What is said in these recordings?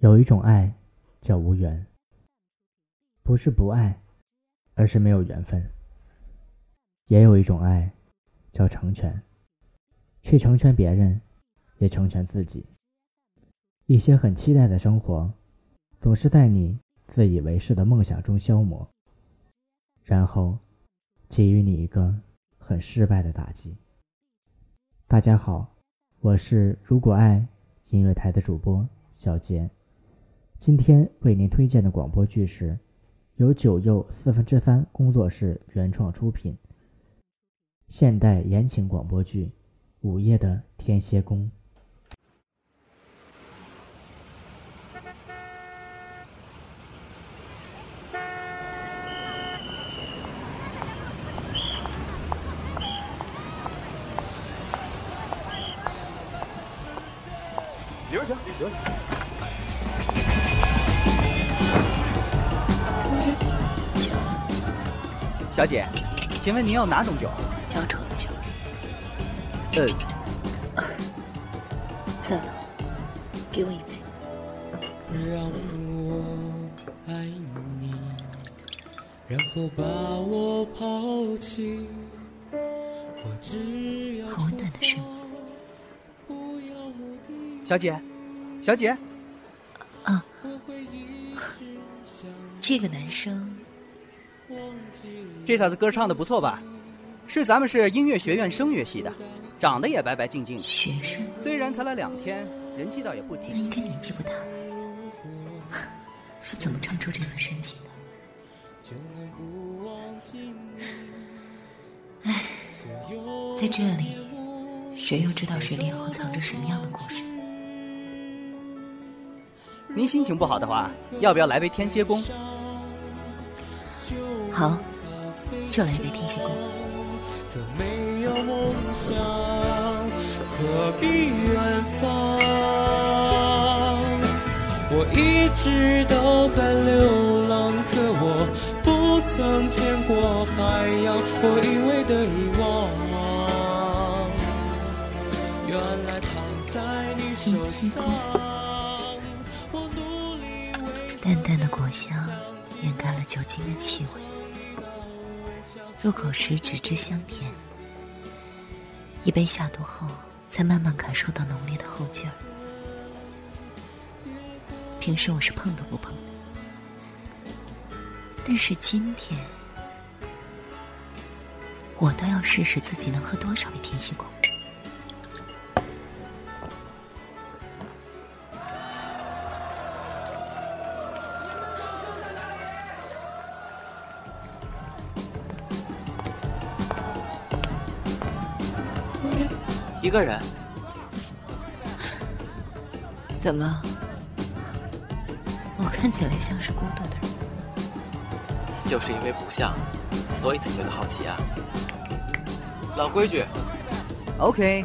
有一种爱，叫无缘，不是不爱，而是没有缘分；也有一种爱，叫成全，去成全别人，也成全自己。一些很期待的生活，总是在你自以为是的梦想中消磨，然后给予你一个很失败的打击。大家好，我是如果爱音乐台的主播小杰。今天为您推荐的广播剧是由九又四分之三工作室原创出品现代言情广播剧《午夜的天蝎宫》。留下，留小姐，请问您要哪种酒？浇愁的酒。呃，算了，给我一杯。让我爱你，然后把我抛弃。好温暖的声音。小姐，小姐。啊，这个男生。这小子歌唱的不错吧？是咱们市音乐学院声乐系的，长得也白白净净。学生虽然才来两天，人气倒也不低。那应该年纪不大了，是怎么唱出这份深情的？唉，在这里，谁又知道谁脸后藏着什么样的故事？您心情不好的话，要不要来杯天蝎宫？好，就来一杯天蝎宫。我一直都在流浪，可我不曾见过海洋。我以为的遗忘，原来躺在你手上。淡淡的果香掩盖了酒精的气味。入口时只知香甜，一杯下肚后，才慢慢感受到浓烈的后劲儿。平时我是碰都不碰的，但是今天，我倒要试试自己能喝多少杯甜心果。一个人？怎么？我看起来像是孤独的人？就是因为不像，所以才觉得好奇啊。老规矩，OK。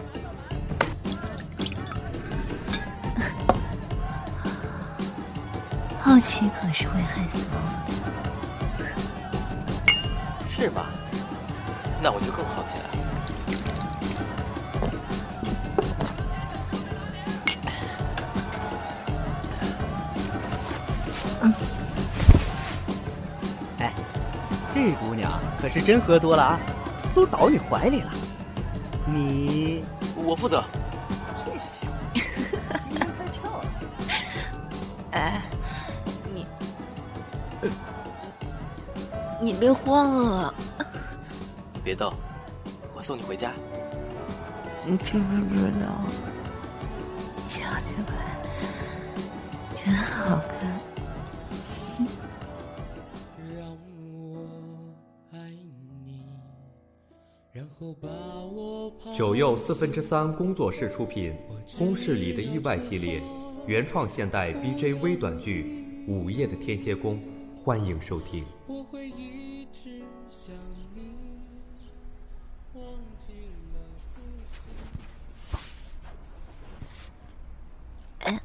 好奇可是会害死猫的。是吗？那我就更好奇了。这姑娘可是真喝多了啊，都倒你怀里了。你，我负责。这小子，今天开窍了。哎，你，你别慌啊！别动，我送你回家。你知不知道，九又四分之三工作室出品《公式里的意外》系列原创现代 BJ 微短剧《午夜的天蝎宫》，欢迎收听。哎，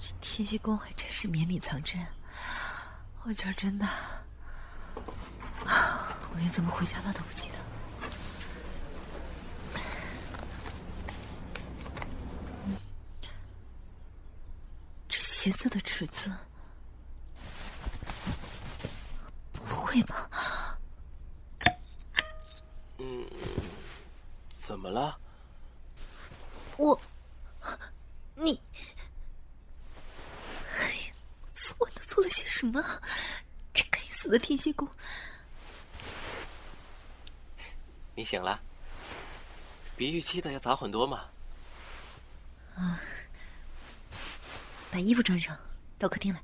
这天蝎宫还真是绵里藏针，我今儿真的。连怎么回家的都不记得。这鞋子的尺寸……不会吧？嗯，怎么了？我，你，哎呀，我昨晚都做了些什么？这该死的天蝎宫！你醒了，比预期的要早很多嘛。啊，把衣服穿上，到客厅来。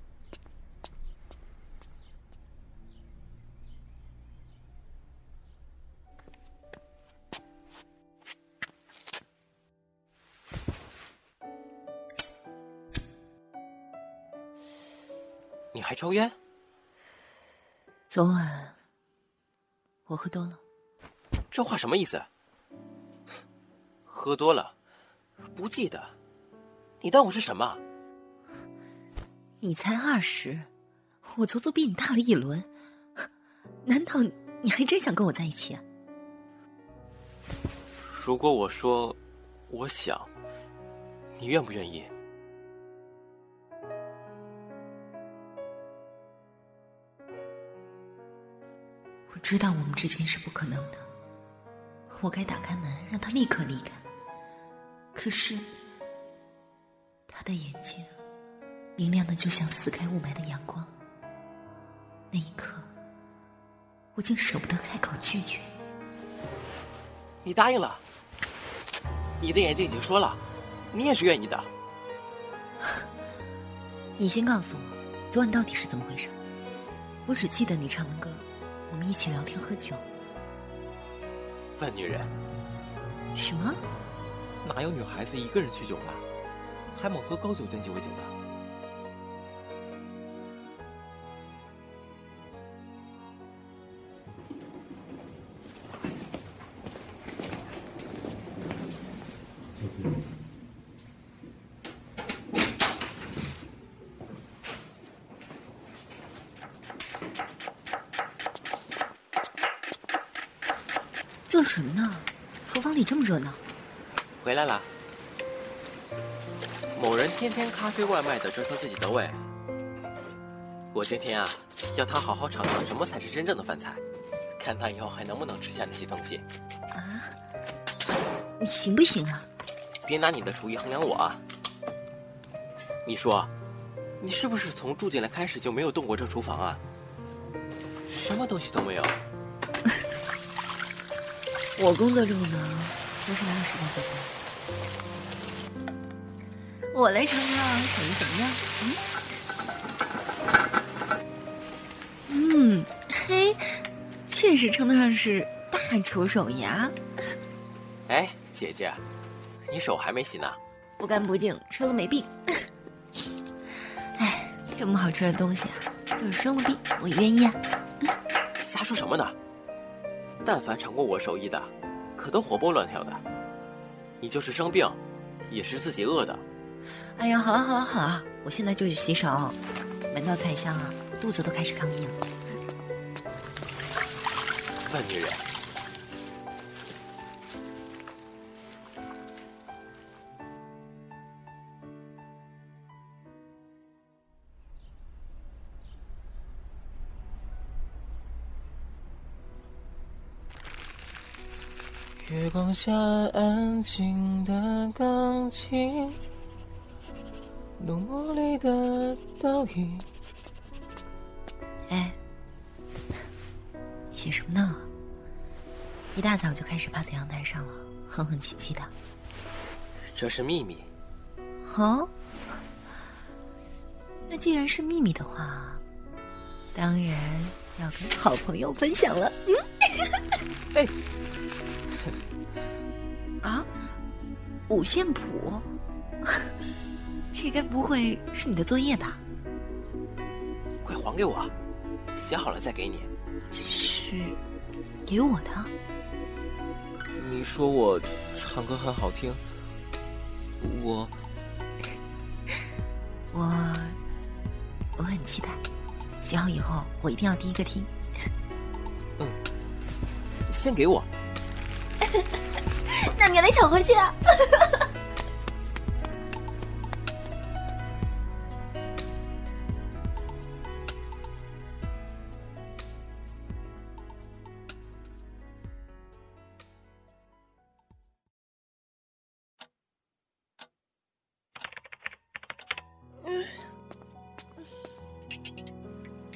你还抽烟？昨晚我喝多了。这话什么意思？喝多了，不记得？你当我是什么？你才二十，我足足比你大了一轮，难道你还真想跟我在一起啊？如果我说我想，你愿不愿意？我知道我们之间是不可能的，我该打开门让他立刻离开。可是，他的眼睛明亮的就像撕开雾霾的阳光。那一刻，我竟舍不得开口拒绝。你答应了，你的眼睛已经说了，你也是愿意的。你先告诉我，昨晚到底是怎么回事？我只记得你唱完歌，我们一起聊天喝酒。笨女人！什么？哪有女孩子一个人去酒吧，还猛喝高酒精鸡尾酒的？做什么呢？厨房里这么热闹。回来了。某人天天咖啡外卖的折腾自己的胃，我今天啊，要他好好尝尝什么才是真正的饭菜，看他以后还能不能吃下那些东西。啊？你行不行啊？别拿你的厨艺衡量我啊！你说，你是不是从住进来开始就没有动过这厨房啊？什么东西都没有。我工作这么忙，平时哪有时间做饭？我来尝尝手艺怎么样？嗯，嗯，嘿，确实称得上是大厨手艺啊！哎，姐姐，你手还没洗呢。不干不净，吃了没病。哎，这么好吃的东西啊，就是生了病我也愿意啊。瞎说什么呢？但凡尝过我手艺的，可都活蹦乱跳的。你就是生病，也是自己饿的。哎呀，好了好了好了，我现在就去洗手。闻到菜香啊，肚子都开始抗议了。笨女人。月光下安静的钢琴，浓墨里的倒影。哎，写什么呢？一大早就开始趴在阳台上了，哼哼唧唧的。这是秘密。哦，那既然是秘密的话，当然要跟好朋友分享了。嗯，哎。啊，五线谱，这该不会是你的作业吧？快还给我，写好了再给你。这是给我的。你说我唱歌很好听，我我我很期待，写好以后我一定要第一个听。嗯，先给我。那你来抢回去啊！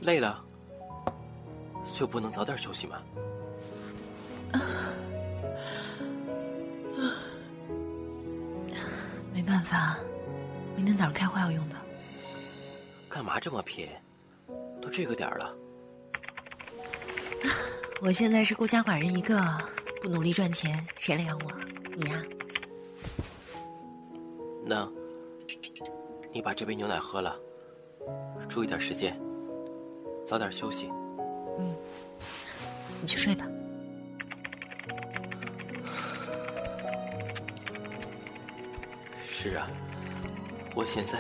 累了，就不能早点休息吗？啊 早上开会要用的。干嘛这么拼？都这个点儿了。我现在是孤家寡人一个，不努力赚钱，谁来养我？你呀？那，你把这杯牛奶喝了，注意点时间，早点休息。嗯，你去睡吧。是啊，我现在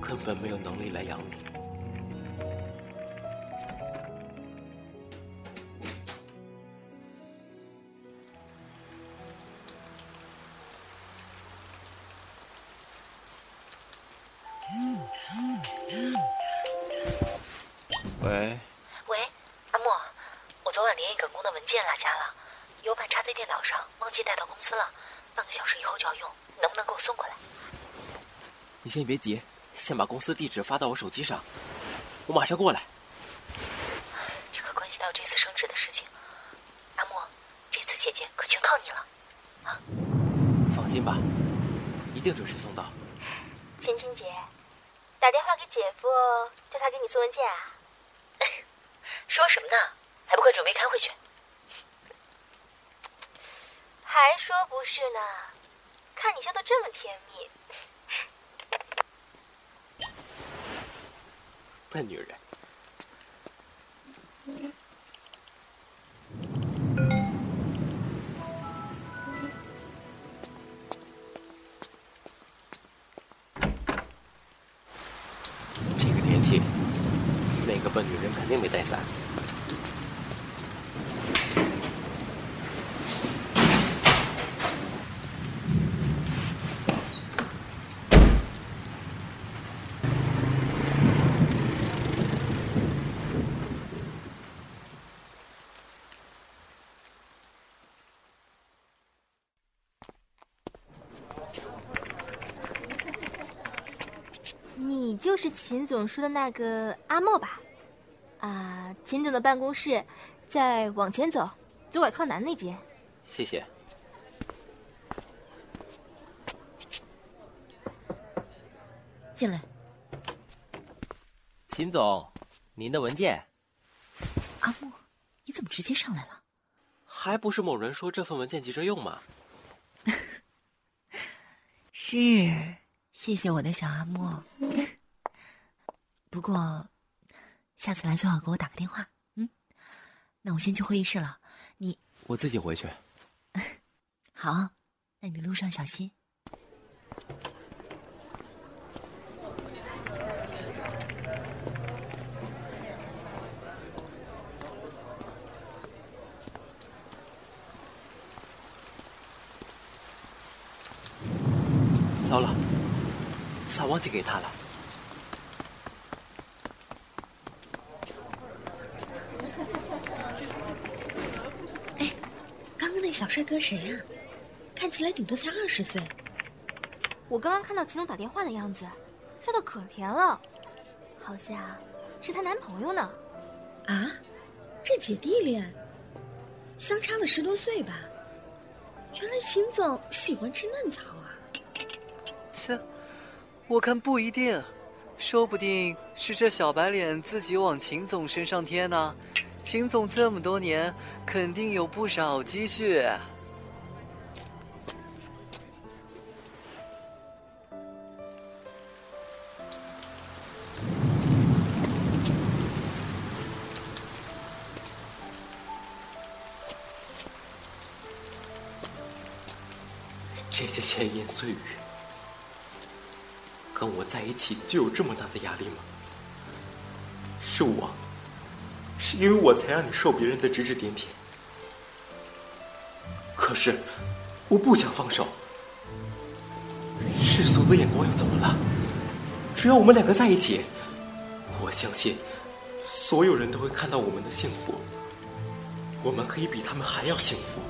根本没有能力来养你。先别急，先把公司地址发到我手机上，我马上过来。这可关系到这次升职的事情，阿莫，这次姐姐可全靠你了，啊！放心吧，一定准时送到。青青姐，打电话给姐夫，叫他给你送文件啊。说什么呢？还不快准备开会去！还说不是呢，看你笑得这么甜蜜。笨女人。这个天气，那个笨女人肯定没带伞。你就是秦总说的那个阿莫吧？啊，秦总的办公室再往前走，左拐靠南那间。谢谢。进来。秦总，您的文件。阿莫，你怎么直接上来了？还不是某人说这份文件急着用吗？是，谢谢我的小阿莫。不过，下次来最好给我打个电话。嗯，那我先去会议室了。你我自己回去。好，那你路上小心。糟了，伞忘记给他了。哎，刚刚那小帅哥谁呀、看起来顶多才二十岁。我刚刚看到秦总打电话的样子，笑得可甜了，好像是她男朋友呢。啊，这姐弟恋，相差了十多岁吧？原来秦总喜欢吃嫩草啊！切，我看不一定，说不定是这小白脸自己往秦总身上贴呢。秦总这么多年，肯定有不少积蓄。这些闲言碎语，跟我在一起就有这么大的压力吗？是我，是因为我才让你受别人的指指点点。可是，我不想放手。世俗的眼光又怎么了？只要我们两个在一起，我相信，所有人都会看到我们的幸福。我们可以比他们还要幸福。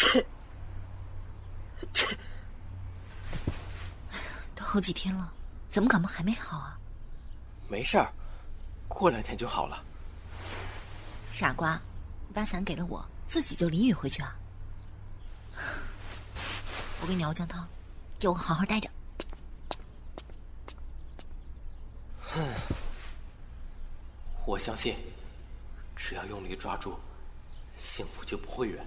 都好几天了，怎么感冒还没好啊？没事儿，过两天就好了。傻瓜，你把伞给了我，自己就淋雨回去啊？我给你熬姜汤，给我好好待着。哼，我相信，只要用力抓住，幸福就不会远。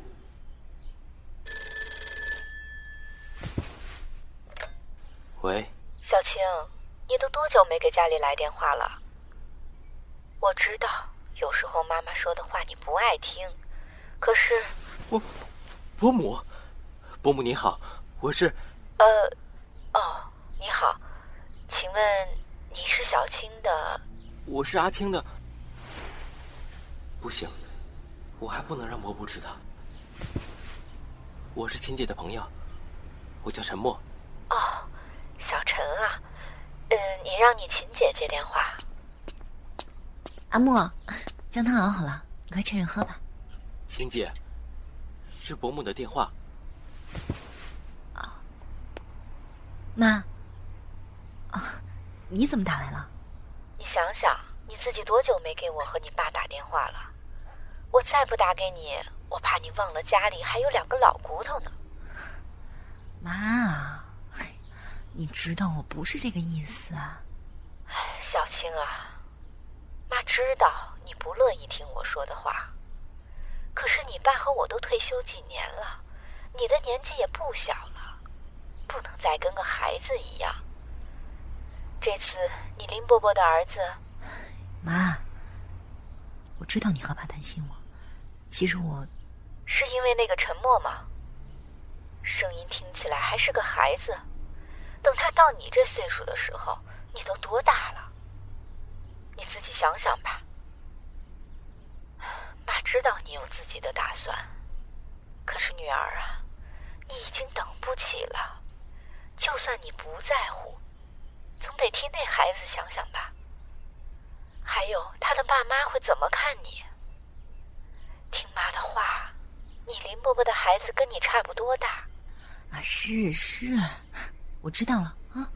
喂，小青，你都多久没给家里来电话了？我知道，有时候妈妈说的话你不爱听，可是伯伯母，伯母你好，我是呃，哦，你好，请问你是小青的？我是阿青的。不行，我还不能让伯母知道。我是秦姐的朋友，我叫陈默。哦，小陈啊，嗯，你让你秦姐接电话。阿莫，姜汤熬好了，你快趁热喝吧。秦姐，是伯母的电话。啊，妈，啊，你怎么打来了？你想想，你自己多久没给我和你爸打电话了？我再不打给你，我怕你忘了家里还有两个老骨头呢。妈，你知道我不是这个意思啊。小青啊，妈知道你不乐意听我说的话，可是你爸和我都退休几年了，你的年纪也不小了，不能再跟个孩子一样。这次你林伯伯的儿子，妈，我知道你和爸担心我，其实我是因为那个沉默吗？声音听起来还是个孩子，等他到你这岁数的时候，你都多大了？你自己想想吧。妈知道你有自己的打算，可是女儿啊，你已经等不起了。就算你不在乎，总得替那孩子想想吧。还有他的爸妈会怎么看你？听妈的话，你林伯伯的孩子跟你差不多大。啊，是是，我知道了啊，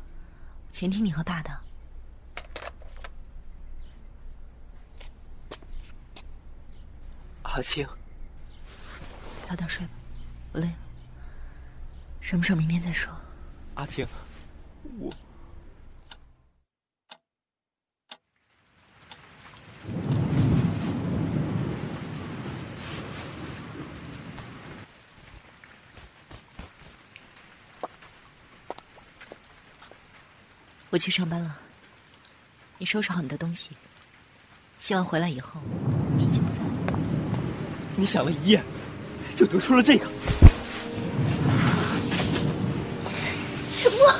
全听你和爸的。阿青，早点睡吧，我累了。什么事明天再说。阿青，我。我去上班了，你收拾好你的东西。希望回来以后你已经不在了。你想了一夜，就得出了这个。沉默！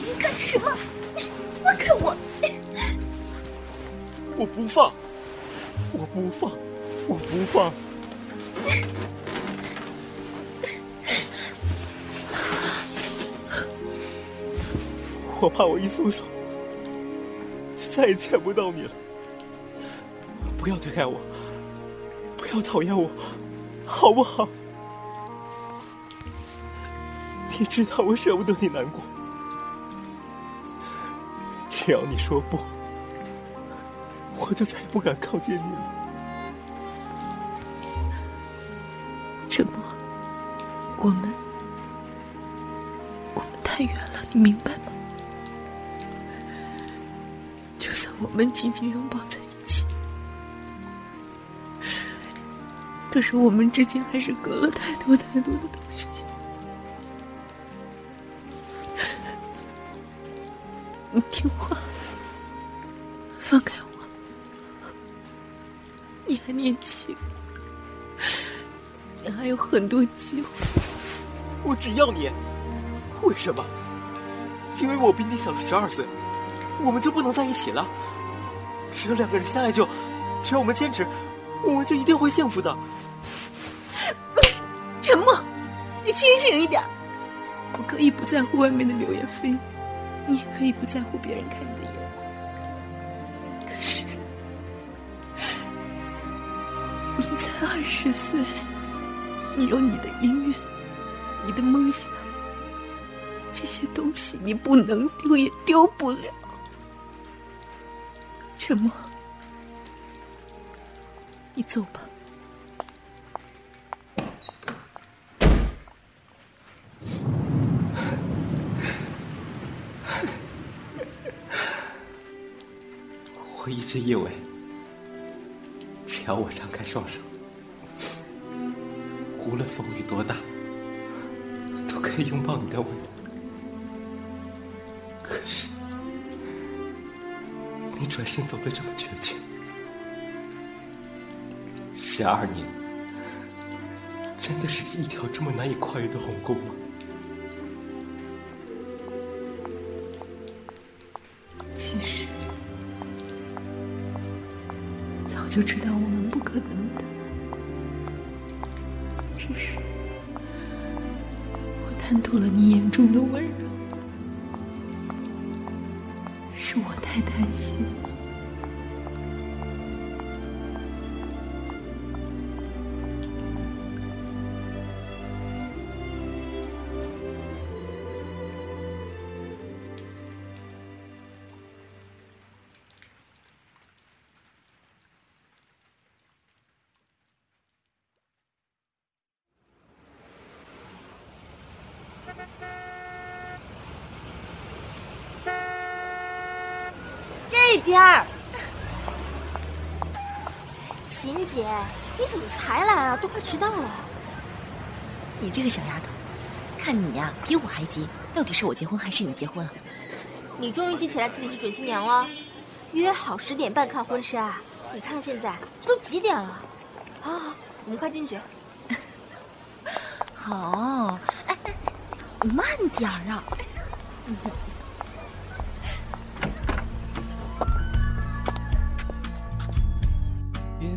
你干什么？放开我！我不放！我不放！我不放！我怕我一松手，就再也见不到你了。不要推开我，不要讨厌我，好不好？你知道我舍不得你难过，只要你说不，我就再也不敢靠近你了。沉默，我们，我们太远了，你明白我们紧紧拥抱在一起，可是我们之间还是隔了太多太多的东西。你听话，放开我。你还年轻，你还有很多机会。我只要你，为什么？因为我比你小了十二岁。我们就不能在一起了？只要两个人相爱，就只要我们坚持，我们就一定会幸福的。沉默，你清醒一点。我可以不在乎外面的流言蜚语，你也可以不在乎别人看你的眼光。可是，你才二十岁，你有你的音乐，你的梦想，这些东西你不能丢，也丢不了。沉默，你走吧。我一直以为，只要我张开双手，无论风雨多大，都可以拥抱你的温你转身走的这么决绝，十二年，真的是一条这么难以跨越的鸿沟吗？其实，早就知道我们不可能的，只是我贪图了你眼中的温柔，我太贪心。边儿，秦姐，你怎么才来啊？都快迟到了。你这个小丫头，看你呀、比我还急，到底是我结婚还是你结婚啊？你终于记起来自己是准新娘了，约好十点半看婚纱。你看看现在，这都几点了？好好好，我们快进去。好，哎哎，慢点儿啊！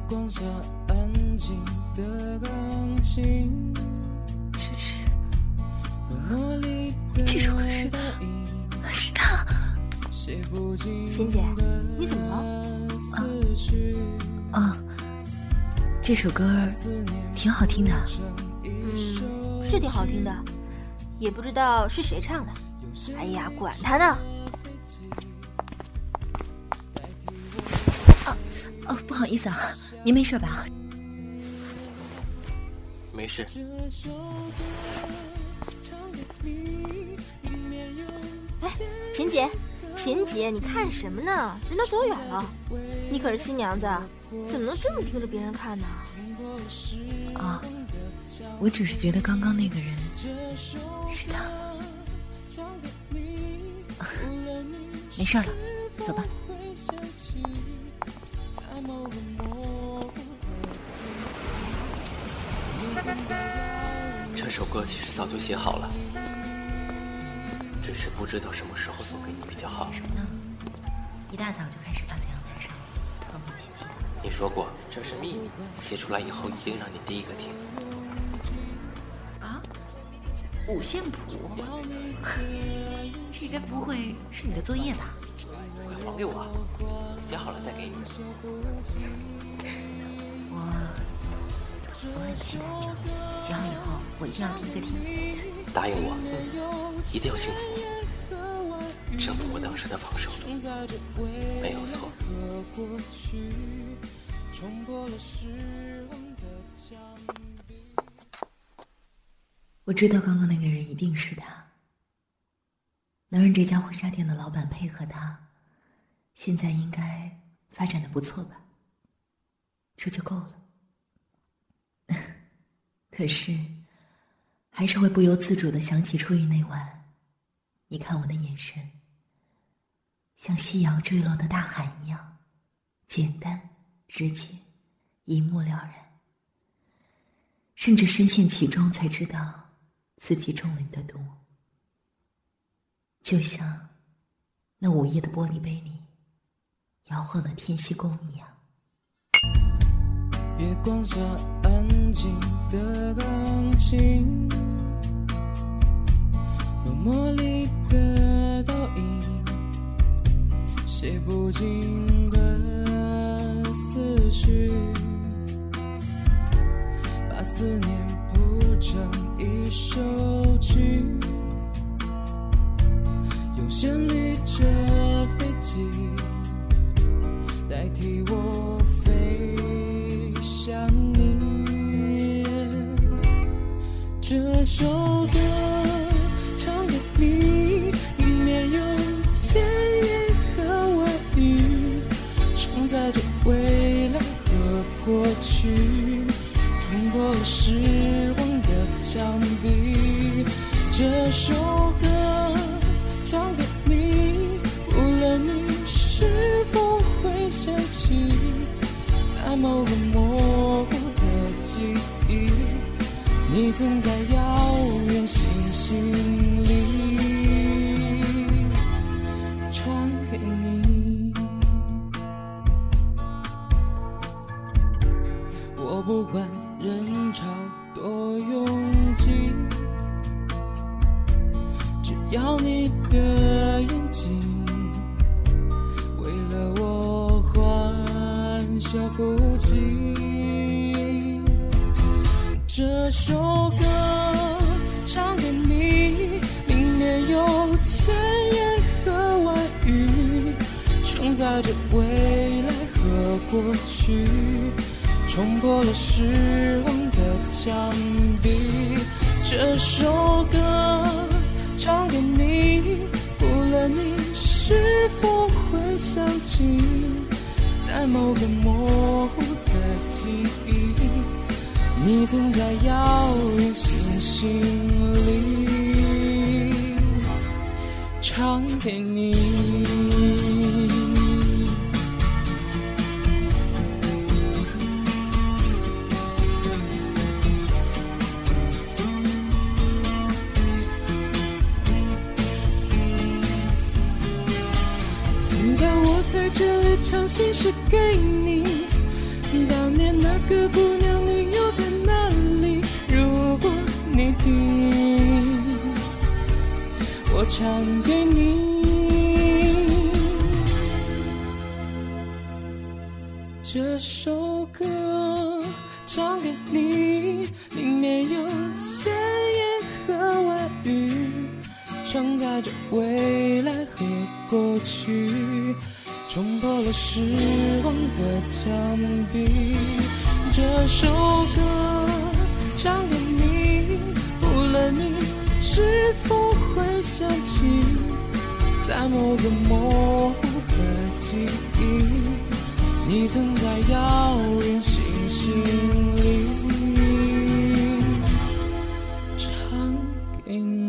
光下安静的钢琴，这首歌是是他。秦姐，你怎么了？啊啊，这首歌挺好听的。嗯，是挺好听的，也不知道是谁唱的。哎呀，管他呢！好意思啊，您没事吧？没事。哎，秦姐，秦姐，你看什么呢？人都走远了，你可是新娘子，怎么能这么盯着别人看呢？啊、我只是觉得刚刚那个人是他。没事了，走吧。首歌其实早就写好了，只是不知道什么时候送给你比较好。什么呢？一大早就开始趴在阳台上哼哼唧唧的。你说过这是秘密，写出来以后一定让你第一个听。啊？五线谱？这该不会是你的作业吧？快还给我，写好了再给你。我很期待，写好以后我一定要第一个听。答应我，一定要幸福。征服我当时的防守，没有错。我知道刚刚那个人一定是他，能让这家婚纱店的老板配合他，现在应该发展的不错吧？这就够了。可是，还是会不由自主的想起初遇那晚，你看我的眼神，像夕阳坠落的大海一样，简单直接，一目了然。甚至深陷其中，才知道自己中了你的毒。就像那午夜的玻璃杯里摇晃的天蝎宫一样。月光下安静的钢琴，浓墨里的倒影，写不尽的思绪，把思念铺成一首曲，用旋律着飞机代替我这首歌唱给你，里面有千言和万语，承载着未来和过去，冲破了时光的墙壁。这首歌唱给你，无论你是否会想起，在某个你曾在遥远星星里唱给你，我不管这首歌唱给你，里面有千言和万语，承载着未来和过去，冲破了时光的墙壁。这首歌唱给你，无论你是否会想起，在某个模糊的记忆。你曾在遥远星星里唱给你。现在我在这里唱心事给你，当年那个姑娘，你听，我唱给你。这首歌唱给你，里面有千言和万语，承载着未来和过去，冲破了时光的墙壁。这首歌唱给你，你是否会想起在某个模糊的记忆你曾在遥远星星里唱给你？